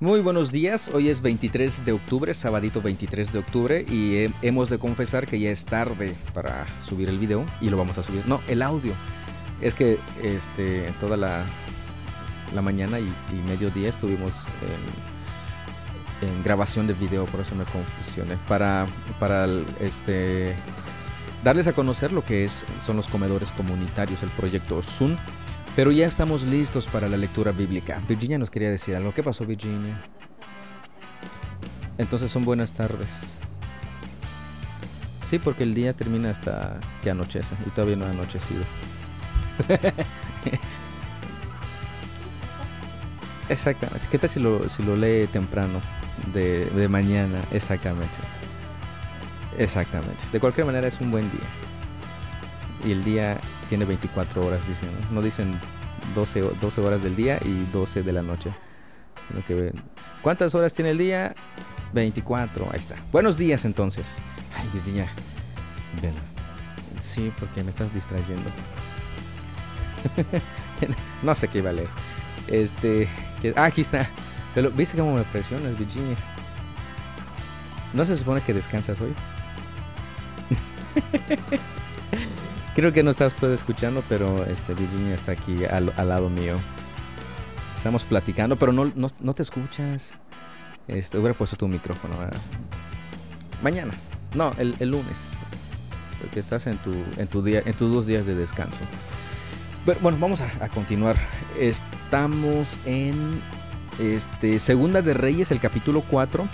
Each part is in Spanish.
Muy buenos días, hoy es 23 de octubre, sabadito 23 de octubre y hemos de confesar que ya es tarde para subir el video y lo vamos a subir, no, el audio. Es que este, toda la, la mañana y, mediodía estuvimos en, grabación de video, por eso me confusioné, para, para este, darles a conocer lo que es, son los comedores comunitarios, el proyecto Zoom pero ya estamos listos para la lectura bíblica. Virginia nos quería decir algo. ¿Qué pasó, Virginia? Entonces son buenas tardes. Sí, porque el día termina hasta que anochece y todavía no ha anochecido. Exactamente. ¿Qué tal si lo, si lo lee temprano? De, de mañana. Exactamente. Exactamente. De cualquier manera es un buen día. Y el día tiene 24 horas, dicen. No, dicen 12, 12 horas del día y 12 de la noche. Sino que ¿Cuántas horas tiene el día? 24, ahí está. Buenos días entonces. Ay, Virginia. Ven. Sí, porque me estás distrayendo. no sé qué iba a leer. Este. ah, aquí está. ¿Viste cómo me presionas, Virginia? ¿No se supone que descansas hoy? Creo que no está usted escuchando, pero este, Virginia está aquí al, lado mío. Estamos platicando, pero no, no, te escuchas. Este, hubiera puesto tu micrófono. Mañana. No, el, lunes. Porque estás en tu, en tu día, en tus dos días de descanso. Pero, bueno, vamos a, continuar. Estamos en este, Segunda de Reyes, el capítulo 4.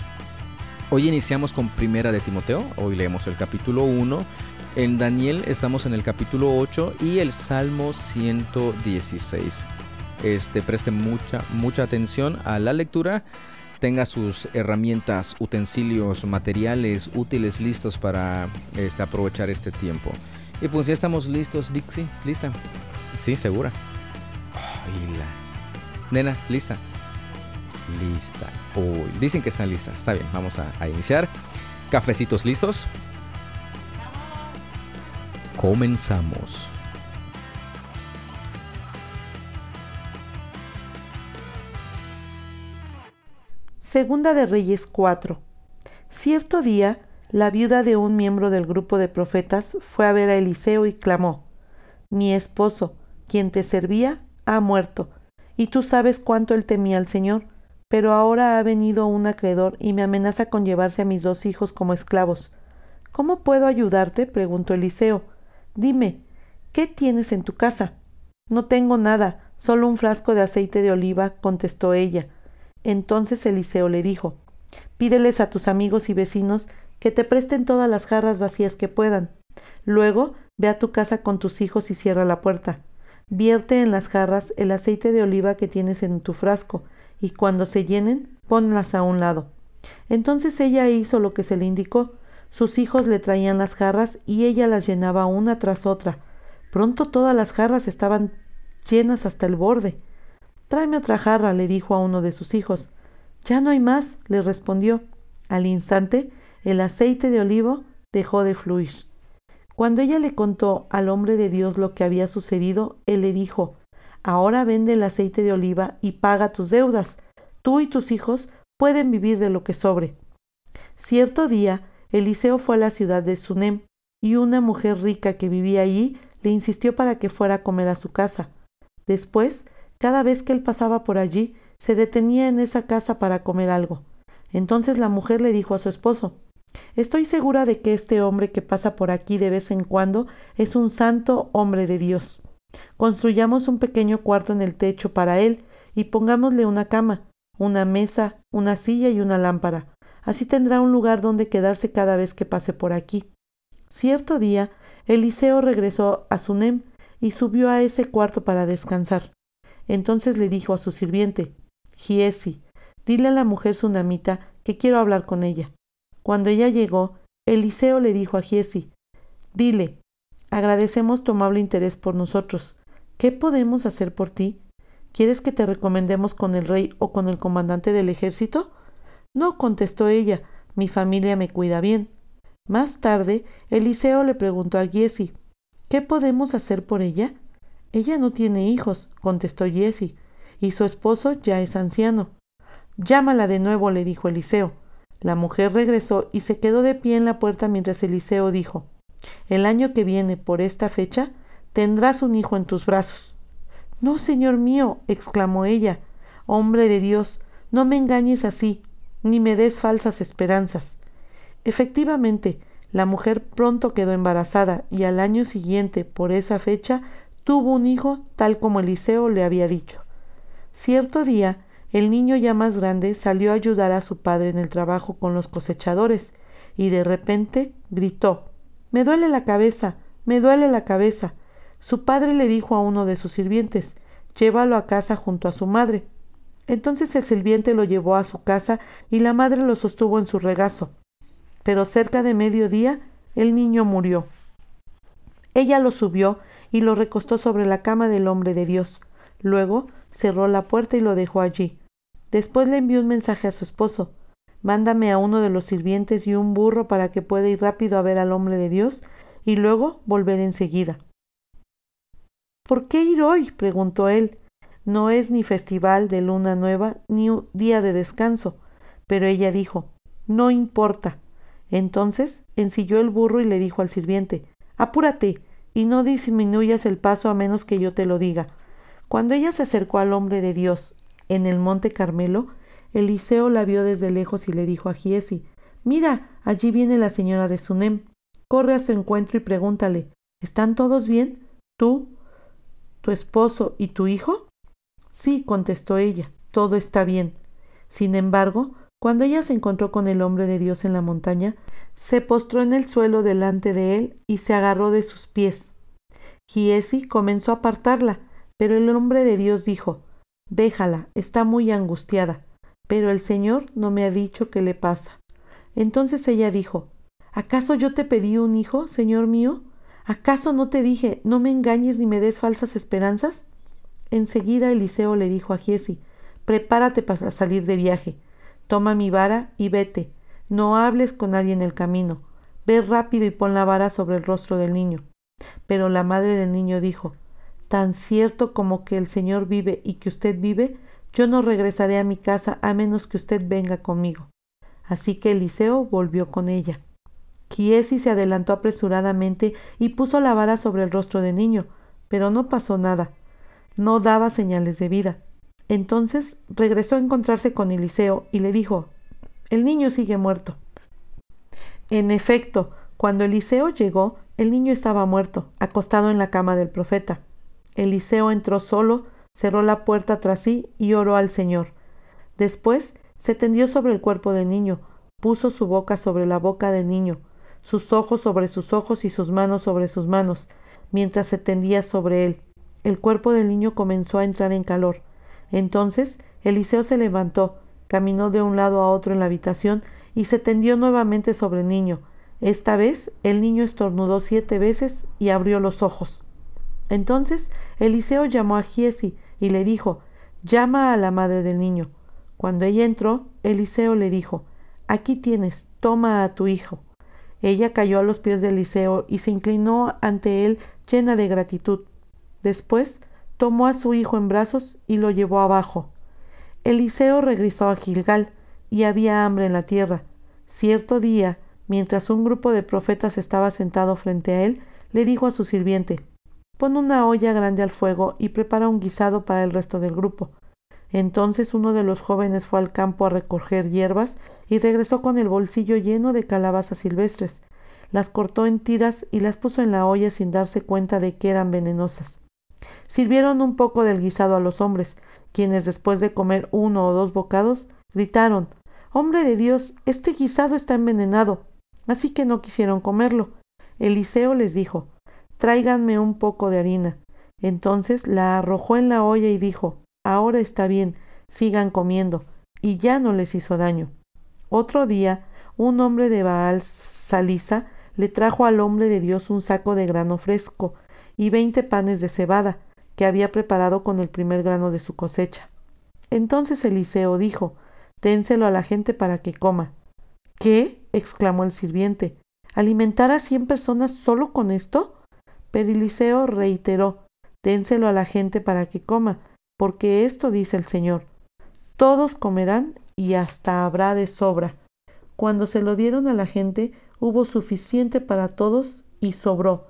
Hoy iniciamos con Primera de Timoteo. Hoy leemos el capítulo 1 en Daniel estamos en el capítulo 8 y el Salmo 116. Este, preste mucha, mucha atención a la lectura. Tenga sus herramientas, utensilios, materiales útiles listos para este, aprovechar este tiempo. Y pues ya estamos listos, Vixi. ¿Lista? Sí, segura. Nena, ¿lista? Lista. dicen que están listas. Está bien, vamos a iniciar. Cafecitos listos. Comenzamos. Segunda de Reyes 4. Cierto día, la viuda de un miembro del grupo de profetas fue a ver a Eliseo y clamó, Mi esposo, quien te servía, ha muerto, y tú sabes cuánto él temía al Señor, pero ahora ha venido un acreedor y me amenaza con llevarse a mis dos hijos como esclavos. ¿Cómo puedo ayudarte? preguntó Eliseo. Dime, ¿qué tienes en tu casa? No tengo nada, solo un frasco de aceite de oliva, contestó ella. Entonces Eliseo le dijo, Pídeles a tus amigos y vecinos que te presten todas las jarras vacías que puedan. Luego ve a tu casa con tus hijos y cierra la puerta. Vierte en las jarras el aceite de oliva que tienes en tu frasco, y cuando se llenen, ponlas a un lado. Entonces ella hizo lo que se le indicó, sus hijos le traían las jarras y ella las llenaba una tras otra. Pronto todas las jarras estaban llenas hasta el borde. Tráeme otra jarra, le dijo a uno de sus hijos. Ya no hay más, le respondió. Al instante, el aceite de olivo dejó de fluir. Cuando ella le contó al hombre de Dios lo que había sucedido, él le dijo, Ahora vende el aceite de oliva y paga tus deudas. Tú y tus hijos pueden vivir de lo que sobre. Cierto día, Eliseo fue a la ciudad de Sunem, y una mujer rica que vivía allí le insistió para que fuera a comer a su casa. Después, cada vez que él pasaba por allí, se detenía en esa casa para comer algo. Entonces la mujer le dijo a su esposo Estoy segura de que este hombre que pasa por aquí de vez en cuando es un santo hombre de Dios. Construyamos un pequeño cuarto en el techo para él y pongámosle una cama, una mesa, una silla y una lámpara. Así tendrá un lugar donde quedarse cada vez que pase por aquí. Cierto día, Eliseo regresó a Sunem y subió a ese cuarto para descansar. Entonces le dijo a su sirviente, Giesi, dile a la mujer sunamita que quiero hablar con ella. Cuando ella llegó, Eliseo le dijo a Giesi, dile, agradecemos tu amable interés por nosotros. ¿Qué podemos hacer por ti? ¿Quieres que te recomendemos con el rey o con el comandante del ejército? No, contestó ella, mi familia me cuida bien. Más tarde, Eliseo le preguntó a Giesi, ¿qué podemos hacer por ella? Ella no tiene hijos, contestó Giesi, y su esposo ya es anciano. Llámala de nuevo, le dijo Eliseo. La mujer regresó y se quedó de pie en la puerta mientras Eliseo dijo, El año que viene, por esta fecha, tendrás un hijo en tus brazos. No, señor mío, exclamó ella, Hombre de Dios, no me engañes así, ni me des falsas esperanzas. Efectivamente, la mujer pronto quedó embarazada y al año siguiente, por esa fecha, tuvo un hijo tal como Eliseo le había dicho. Cierto día, el niño ya más grande salió a ayudar a su padre en el trabajo con los cosechadores y de repente gritó Me duele la cabeza, me duele la cabeza. Su padre le dijo a uno de sus sirvientes Llévalo a casa junto a su madre. Entonces el sirviente lo llevó a su casa y la madre lo sostuvo en su regazo. Pero cerca de mediodía el niño murió. Ella lo subió y lo recostó sobre la cama del hombre de Dios. Luego cerró la puerta y lo dejó allí. Después le envió un mensaje a su esposo. Mándame a uno de los sirvientes y un burro para que pueda ir rápido a ver al hombre de Dios y luego volver enseguida. ¿Por qué ir hoy? preguntó él. No es ni festival de luna nueva ni día de descanso. Pero ella dijo, No importa. Entonces ensilló el burro y le dijo al sirviente, Apúrate y no disminuyas el paso a menos que yo te lo diga. Cuando ella se acercó al hombre de Dios en el monte Carmelo, Eliseo la vio desde lejos y le dijo a Giesi, Mira, allí viene la señora de Sunem. Corre a su encuentro y pregúntale, ¿están todos bien? ¿Tú, tu esposo y tu hijo? Sí, contestó ella, todo está bien. Sin embargo, cuando ella se encontró con el hombre de Dios en la montaña, se postró en el suelo delante de él y se agarró de sus pies. Giesi comenzó a apartarla, pero el hombre de Dios dijo, Déjala, está muy angustiada, pero el Señor no me ha dicho qué le pasa. Entonces ella dijo, ¿acaso yo te pedí un hijo, Señor mío? ¿Acaso no te dije, no me engañes ni me des falsas esperanzas? Enseguida Eliseo le dijo a Giesi, prepárate para salir de viaje, toma mi vara y vete, no hables con nadie en el camino, ve rápido y pon la vara sobre el rostro del niño. Pero la madre del niño dijo, tan cierto como que el Señor vive y que usted vive, yo no regresaré a mi casa a menos que usted venga conmigo. Así que Eliseo volvió con ella. Kiesi se adelantó apresuradamente y puso la vara sobre el rostro del niño, pero no pasó nada. No daba señales de vida. Entonces regresó a encontrarse con Eliseo y le dijo El niño sigue muerto. En efecto, cuando Eliseo llegó, el niño estaba muerto, acostado en la cama del profeta. Eliseo entró solo, cerró la puerta tras sí y oró al Señor. Después se tendió sobre el cuerpo del niño, puso su boca sobre la boca del niño, sus ojos sobre sus ojos y sus manos sobre sus manos, mientras se tendía sobre él. El cuerpo del niño comenzó a entrar en calor. Entonces Eliseo se levantó, caminó de un lado a otro en la habitación y se tendió nuevamente sobre el niño. Esta vez el niño estornudó siete veces y abrió los ojos. Entonces Eliseo llamó a Giesi y le dijo, llama a la madre del niño. Cuando ella entró, Eliseo le dijo, aquí tienes, toma a tu hijo. Ella cayó a los pies de Eliseo y se inclinó ante él llena de gratitud. Después tomó a su hijo en brazos y lo llevó abajo. Eliseo regresó a Gilgal y había hambre en la tierra. Cierto día, mientras un grupo de profetas estaba sentado frente a él, le dijo a su sirviente, Pon una olla grande al fuego y prepara un guisado para el resto del grupo. Entonces uno de los jóvenes fue al campo a recoger hierbas y regresó con el bolsillo lleno de calabazas silvestres. Las cortó en tiras y las puso en la olla sin darse cuenta de que eran venenosas. Sirvieron un poco del guisado a los hombres, quienes después de comer uno o dos bocados, gritaron Hombre de Dios, este guisado está envenenado. Así que no quisieron comerlo. Eliseo les dijo tráiganme un poco de harina. Entonces la arrojó en la olla y dijo, ahora está bien, sigan comiendo, y ya no les hizo daño. Otro día, un hombre de Baal Salisa le trajo al hombre de Dios un saco de grano fresco y veinte panes de cebada que había preparado con el primer grano de su cosecha. Entonces Eliseo dijo, Ténselo a la gente para que coma. ¿Qué? exclamó el sirviente. ¿Alimentar a cien personas solo con esto? Pero Eliseo reiteró, dénselo a la gente para que coma, porque esto dice el Señor. Todos comerán y hasta habrá de sobra. Cuando se lo dieron a la gente, hubo suficiente para todos y sobró,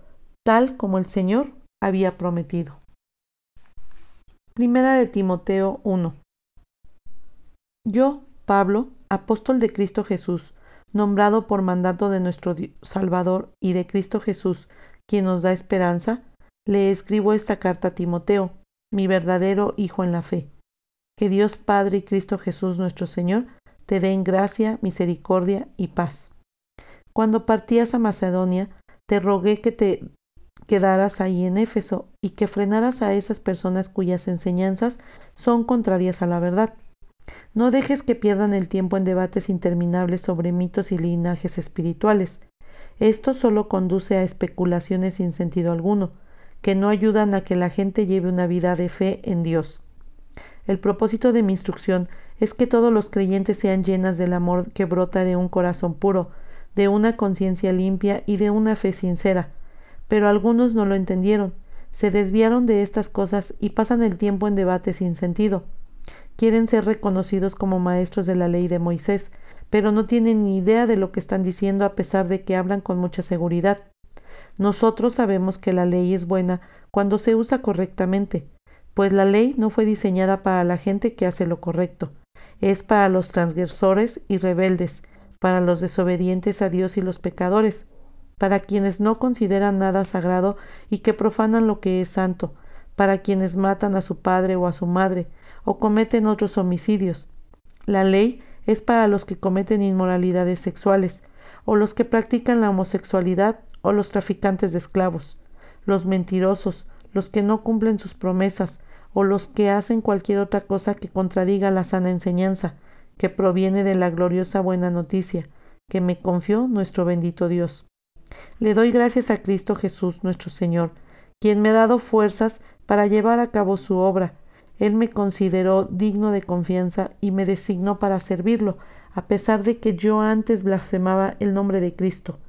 tal como el Señor había prometido. Primera de Timoteo 1 Yo, Pablo, apóstol de Cristo Jesús, nombrado por mandato de nuestro Salvador y de Cristo Jesús, quien nos da esperanza, le escribo esta carta a Timoteo, mi verdadero Hijo en la fe. Que Dios Padre y Cristo Jesús nuestro Señor te den gracia, misericordia y paz. Cuando partías a Macedonia, te rogué que te quedaras ahí en Éfeso y que frenaras a esas personas cuyas enseñanzas son contrarias a la verdad. No dejes que pierdan el tiempo en debates interminables sobre mitos y linajes espirituales. Esto solo conduce a especulaciones sin sentido alguno, que no ayudan a que la gente lleve una vida de fe en Dios. El propósito de mi instrucción es que todos los creyentes sean llenas del amor que brota de un corazón puro, de una conciencia limpia y de una fe sincera. Pero algunos no lo entendieron, se desviaron de estas cosas y pasan el tiempo en debates sin sentido. Quieren ser reconocidos como maestros de la ley de Moisés, pero no tienen ni idea de lo que están diciendo a pesar de que hablan con mucha seguridad. Nosotros sabemos que la ley es buena cuando se usa correctamente, pues la ley no fue diseñada para la gente que hace lo correcto, es para los transgresores y rebeldes, para los desobedientes a Dios y los pecadores, para quienes no consideran nada sagrado y que profanan lo que es santo, para quienes matan a su padre o a su madre, o cometen otros homicidios. La ley es para los que cometen inmoralidades sexuales, o los que practican la homosexualidad, o los traficantes de esclavos, los mentirosos, los que no cumplen sus promesas, o los que hacen cualquier otra cosa que contradiga la sana enseñanza, que proviene de la gloriosa buena noticia, que me confió nuestro bendito Dios. Le doy gracias a Cristo Jesús nuestro Señor, quien me ha dado fuerzas para llevar a cabo su obra. Él me consideró digno de confianza y me designó para servirlo, a pesar de que yo antes blasfemaba el nombre de Cristo.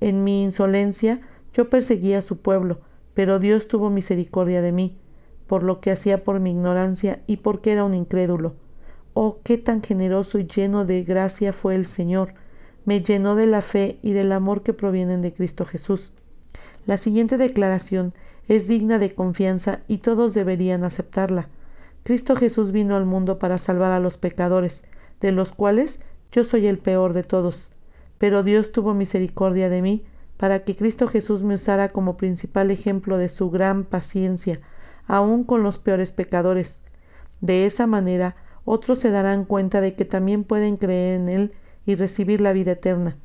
En mi insolencia yo perseguía a su pueblo, pero Dios tuvo misericordia de mí, por lo que hacía por mi ignorancia y porque era un incrédulo. Oh, qué tan generoso y lleno de gracia fue el Señor. Me llenó de la fe y del amor que provienen de Cristo Jesús. La siguiente declaración es digna de confianza y todos deberían aceptarla. Cristo Jesús vino al mundo para salvar a los pecadores, de los cuales yo soy el peor de todos. Pero Dios tuvo misericordia de mí, para que Cristo Jesús me usara como principal ejemplo de su gran paciencia, aun con los peores pecadores. De esa manera, otros se darán cuenta de que también pueden creer en Él y recibir la vida eterna.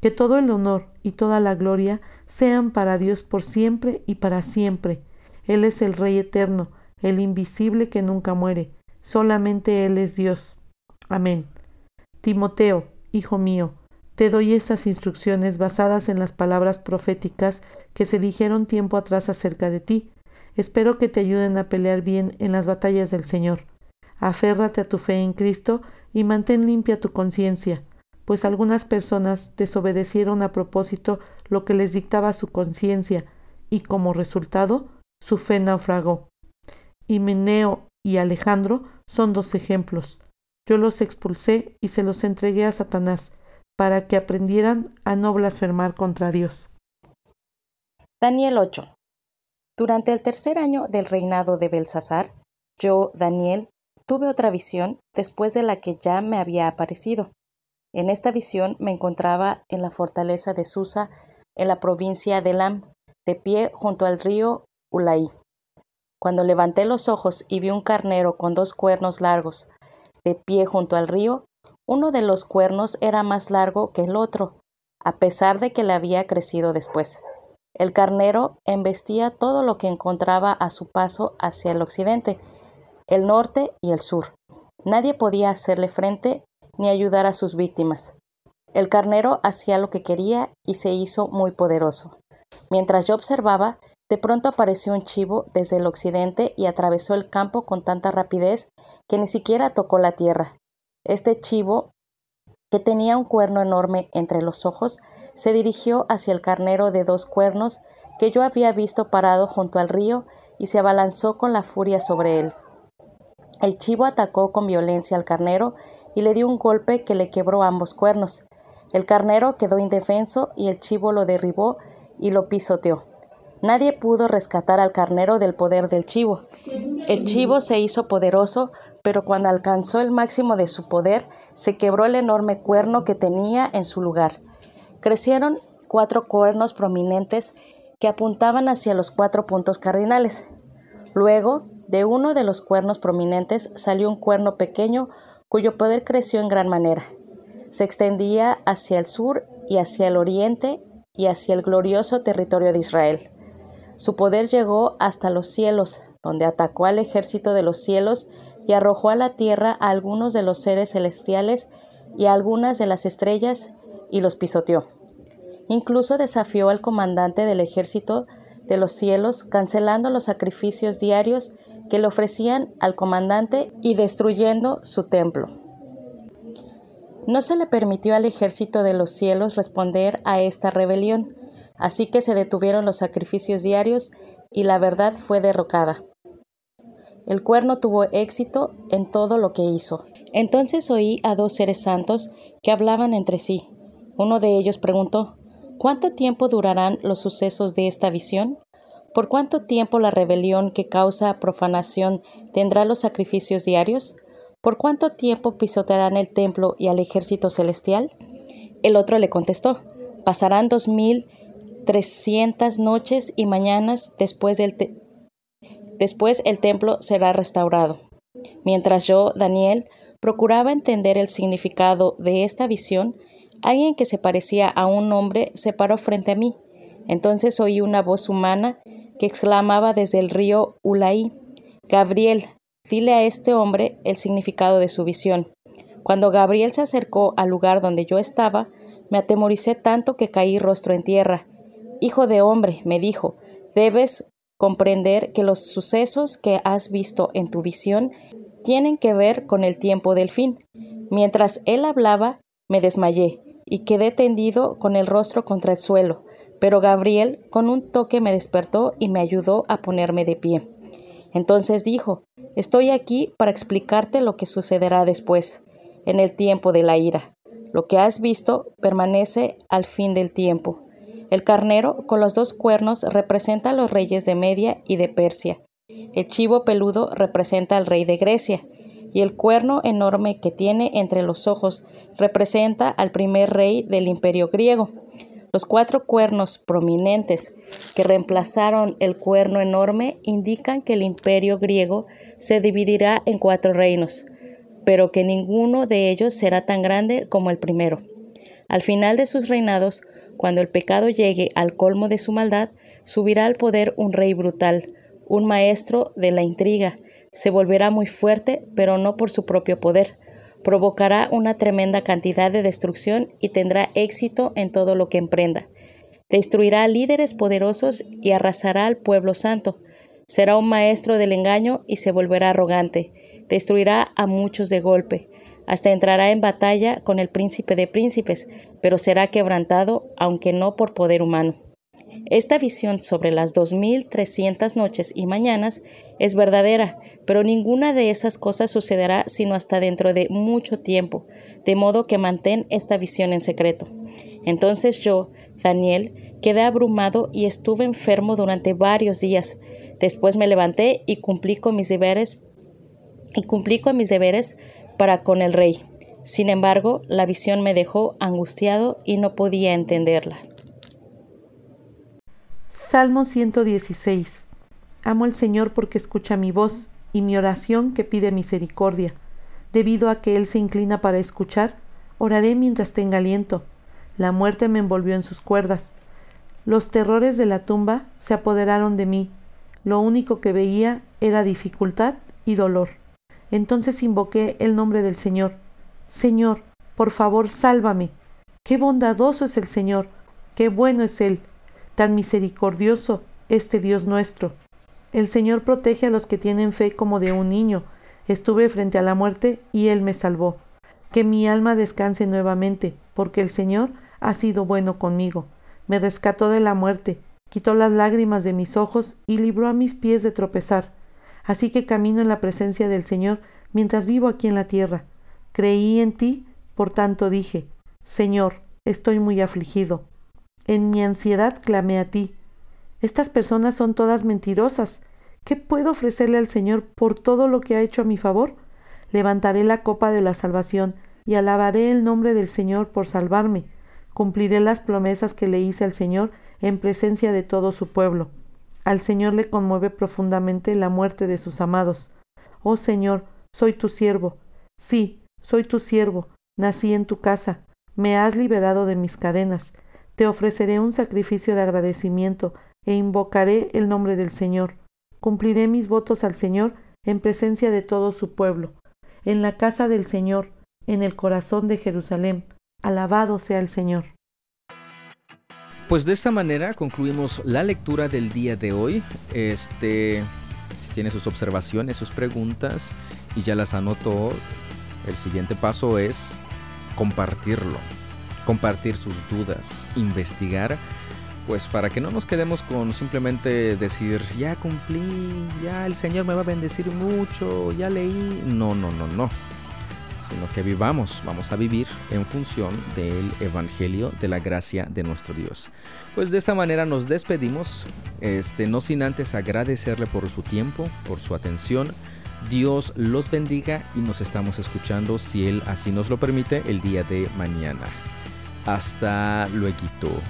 Que todo el honor y toda la gloria sean para Dios por siempre y para siempre. Él es el Rey eterno, el invisible que nunca muere. Solamente Él es Dios. Amén. Timoteo, hijo mío, te doy esas instrucciones basadas en las palabras proféticas que se dijeron tiempo atrás acerca de ti. Espero que te ayuden a pelear bien en las batallas del Señor. Aférrate a tu fe en Cristo y mantén limpia tu conciencia, pues algunas personas desobedecieron a propósito lo que les dictaba su conciencia, y como resultado, su fe naufragó. Himeneo y Alejandro son dos ejemplos. Yo los expulsé y se los entregué a Satanás, para que aprendieran a no blasfemar contra Dios. Daniel 8. Durante el tercer año del reinado de Belsasar, yo, Daniel, tuve otra visión después de la que ya me había aparecido. En esta visión me encontraba en la fortaleza de Susa, en la provincia de Lam, de pie junto al río Ulaí. Cuando levanté los ojos y vi un carnero con dos cuernos largos, de pie junto al río, uno de los cuernos era más largo que el otro, a pesar de que le había crecido después. El carnero embestía todo lo que encontraba a su paso hacia el occidente, el norte y el sur. Nadie podía hacerle frente ni ayudar a sus víctimas. El carnero hacía lo que quería y se hizo muy poderoso. Mientras yo observaba, de pronto apareció un chivo desde el occidente y atravesó el campo con tanta rapidez que ni siquiera tocó la tierra. Este chivo, que tenía un cuerno enorme entre los ojos, se dirigió hacia el carnero de dos cuernos que yo había visto parado junto al río y se abalanzó con la furia sobre él. El chivo atacó con violencia al carnero y le dio un golpe que le quebró ambos cuernos. El carnero quedó indefenso y el chivo lo derribó y lo pisoteó. Nadie pudo rescatar al carnero del poder del chivo. El chivo se hizo poderoso, pero cuando alcanzó el máximo de su poder, se quebró el enorme cuerno que tenía en su lugar. Crecieron cuatro cuernos prominentes que apuntaban hacia los cuatro puntos cardinales. Luego, de uno de los cuernos prominentes salió un cuerno pequeño cuyo poder creció en gran manera. Se extendía hacia el sur y hacia el oriente y hacia el glorioso territorio de Israel. Su poder llegó hasta los cielos, donde atacó al ejército de los cielos y arrojó a la tierra a algunos de los seres celestiales y a algunas de las estrellas y los pisoteó. Incluso desafió al comandante del ejército de los cielos, cancelando los sacrificios diarios que le ofrecían al comandante y destruyendo su templo. No se le permitió al ejército de los cielos responder a esta rebelión, Así que se detuvieron los sacrificios diarios y la verdad fue derrocada. El cuerno tuvo éxito en todo lo que hizo. Entonces oí a dos seres santos que hablaban entre sí. Uno de ellos preguntó, ¿Cuánto tiempo durarán los sucesos de esta visión? ¿Por cuánto tiempo la rebelión que causa profanación tendrá los sacrificios diarios? ¿Por cuánto tiempo pisotearán el templo y al ejército celestial? El otro le contestó, pasarán dos mil trescientas noches y mañanas después, del después el templo será restaurado. Mientras yo, Daniel, procuraba entender el significado de esta visión, alguien que se parecía a un hombre se paró frente a mí. Entonces oí una voz humana que exclamaba desde el río Ulaí, Gabriel, dile a este hombre el significado de su visión. Cuando Gabriel se acercó al lugar donde yo estaba, me atemoricé tanto que caí rostro en tierra Hijo de hombre, me dijo, debes comprender que los sucesos que has visto en tu visión tienen que ver con el tiempo del fin. Mientras él hablaba, me desmayé y quedé tendido con el rostro contra el suelo, pero Gabriel con un toque me despertó y me ayudó a ponerme de pie. Entonces dijo, Estoy aquí para explicarte lo que sucederá después, en el tiempo de la ira. Lo que has visto permanece al fin del tiempo. El carnero con los dos cuernos representa a los reyes de Media y de Persia. El chivo peludo representa al rey de Grecia. Y el cuerno enorme que tiene entre los ojos representa al primer rey del imperio griego. Los cuatro cuernos prominentes que reemplazaron el cuerno enorme indican que el imperio griego se dividirá en cuatro reinos, pero que ninguno de ellos será tan grande como el primero. Al final de sus reinados, cuando el pecado llegue al colmo de su maldad, subirá al poder un rey brutal, un maestro de la intriga. Se volverá muy fuerte, pero no por su propio poder. Provocará una tremenda cantidad de destrucción y tendrá éxito en todo lo que emprenda. Destruirá líderes poderosos y arrasará al pueblo santo. Será un maestro del engaño y se volverá arrogante. Destruirá a muchos de golpe hasta entrará en batalla con el príncipe de príncipes, pero será quebrantado, aunque no por poder humano. Esta visión sobre las 2300 noches y mañanas es verdadera, pero ninguna de esas cosas sucederá sino hasta dentro de mucho tiempo, de modo que mantén esta visión en secreto. Entonces yo, Daniel, quedé abrumado y estuve enfermo durante varios días. Después me levanté y cumplí con mis deberes y cumplí con mis deberes para con el rey. Sin embargo, la visión me dejó angustiado y no podía entenderla. Salmo 116. Amo al Señor porque escucha mi voz y mi oración que pide misericordia. Debido a que Él se inclina para escuchar, oraré mientras tenga aliento. La muerte me envolvió en sus cuerdas. Los terrores de la tumba se apoderaron de mí. Lo único que veía era dificultad y dolor. Entonces invoqué el nombre del Señor. Señor, por favor, sálvame. Qué bondadoso es el Señor, qué bueno es Él, tan misericordioso este Dios nuestro. El Señor protege a los que tienen fe como de un niño. Estuve frente a la muerte y Él me salvó. Que mi alma descanse nuevamente, porque el Señor ha sido bueno conmigo. Me rescató de la muerte, quitó las lágrimas de mis ojos y libró a mis pies de tropezar Así que camino en la presencia del Señor mientras vivo aquí en la tierra. Creí en ti, por tanto dije, Señor, estoy muy afligido. En mi ansiedad clamé a ti. Estas personas son todas mentirosas. ¿Qué puedo ofrecerle al Señor por todo lo que ha hecho a mi favor? Levantaré la copa de la salvación y alabaré el nombre del Señor por salvarme. Cumpliré las promesas que le hice al Señor en presencia de todo su pueblo. Al Señor le conmueve profundamente la muerte de sus amados. Oh Señor, soy tu siervo. Sí, soy tu siervo. Nací en tu casa. Me has liberado de mis cadenas. Te ofreceré un sacrificio de agradecimiento e invocaré el nombre del Señor. Cumpliré mis votos al Señor en presencia de todo su pueblo. En la casa del Señor, en el corazón de Jerusalén. Alabado sea el Señor. Pues de esta manera concluimos la lectura del día de hoy. Este, si tiene sus observaciones, sus preguntas y ya las anotó, el siguiente paso es compartirlo, compartir sus dudas, investigar, pues para que no nos quedemos con simplemente decir, ya cumplí, ya el Señor me va a bendecir mucho, ya leí. No, no, no, no sino que vivamos, vamos a vivir en función del Evangelio de la gracia de nuestro Dios. Pues de esta manera nos despedimos, este, no sin antes agradecerle por su tiempo, por su atención. Dios los bendiga y nos estamos escuchando, si Él así nos lo permite, el día de mañana. Hasta luego.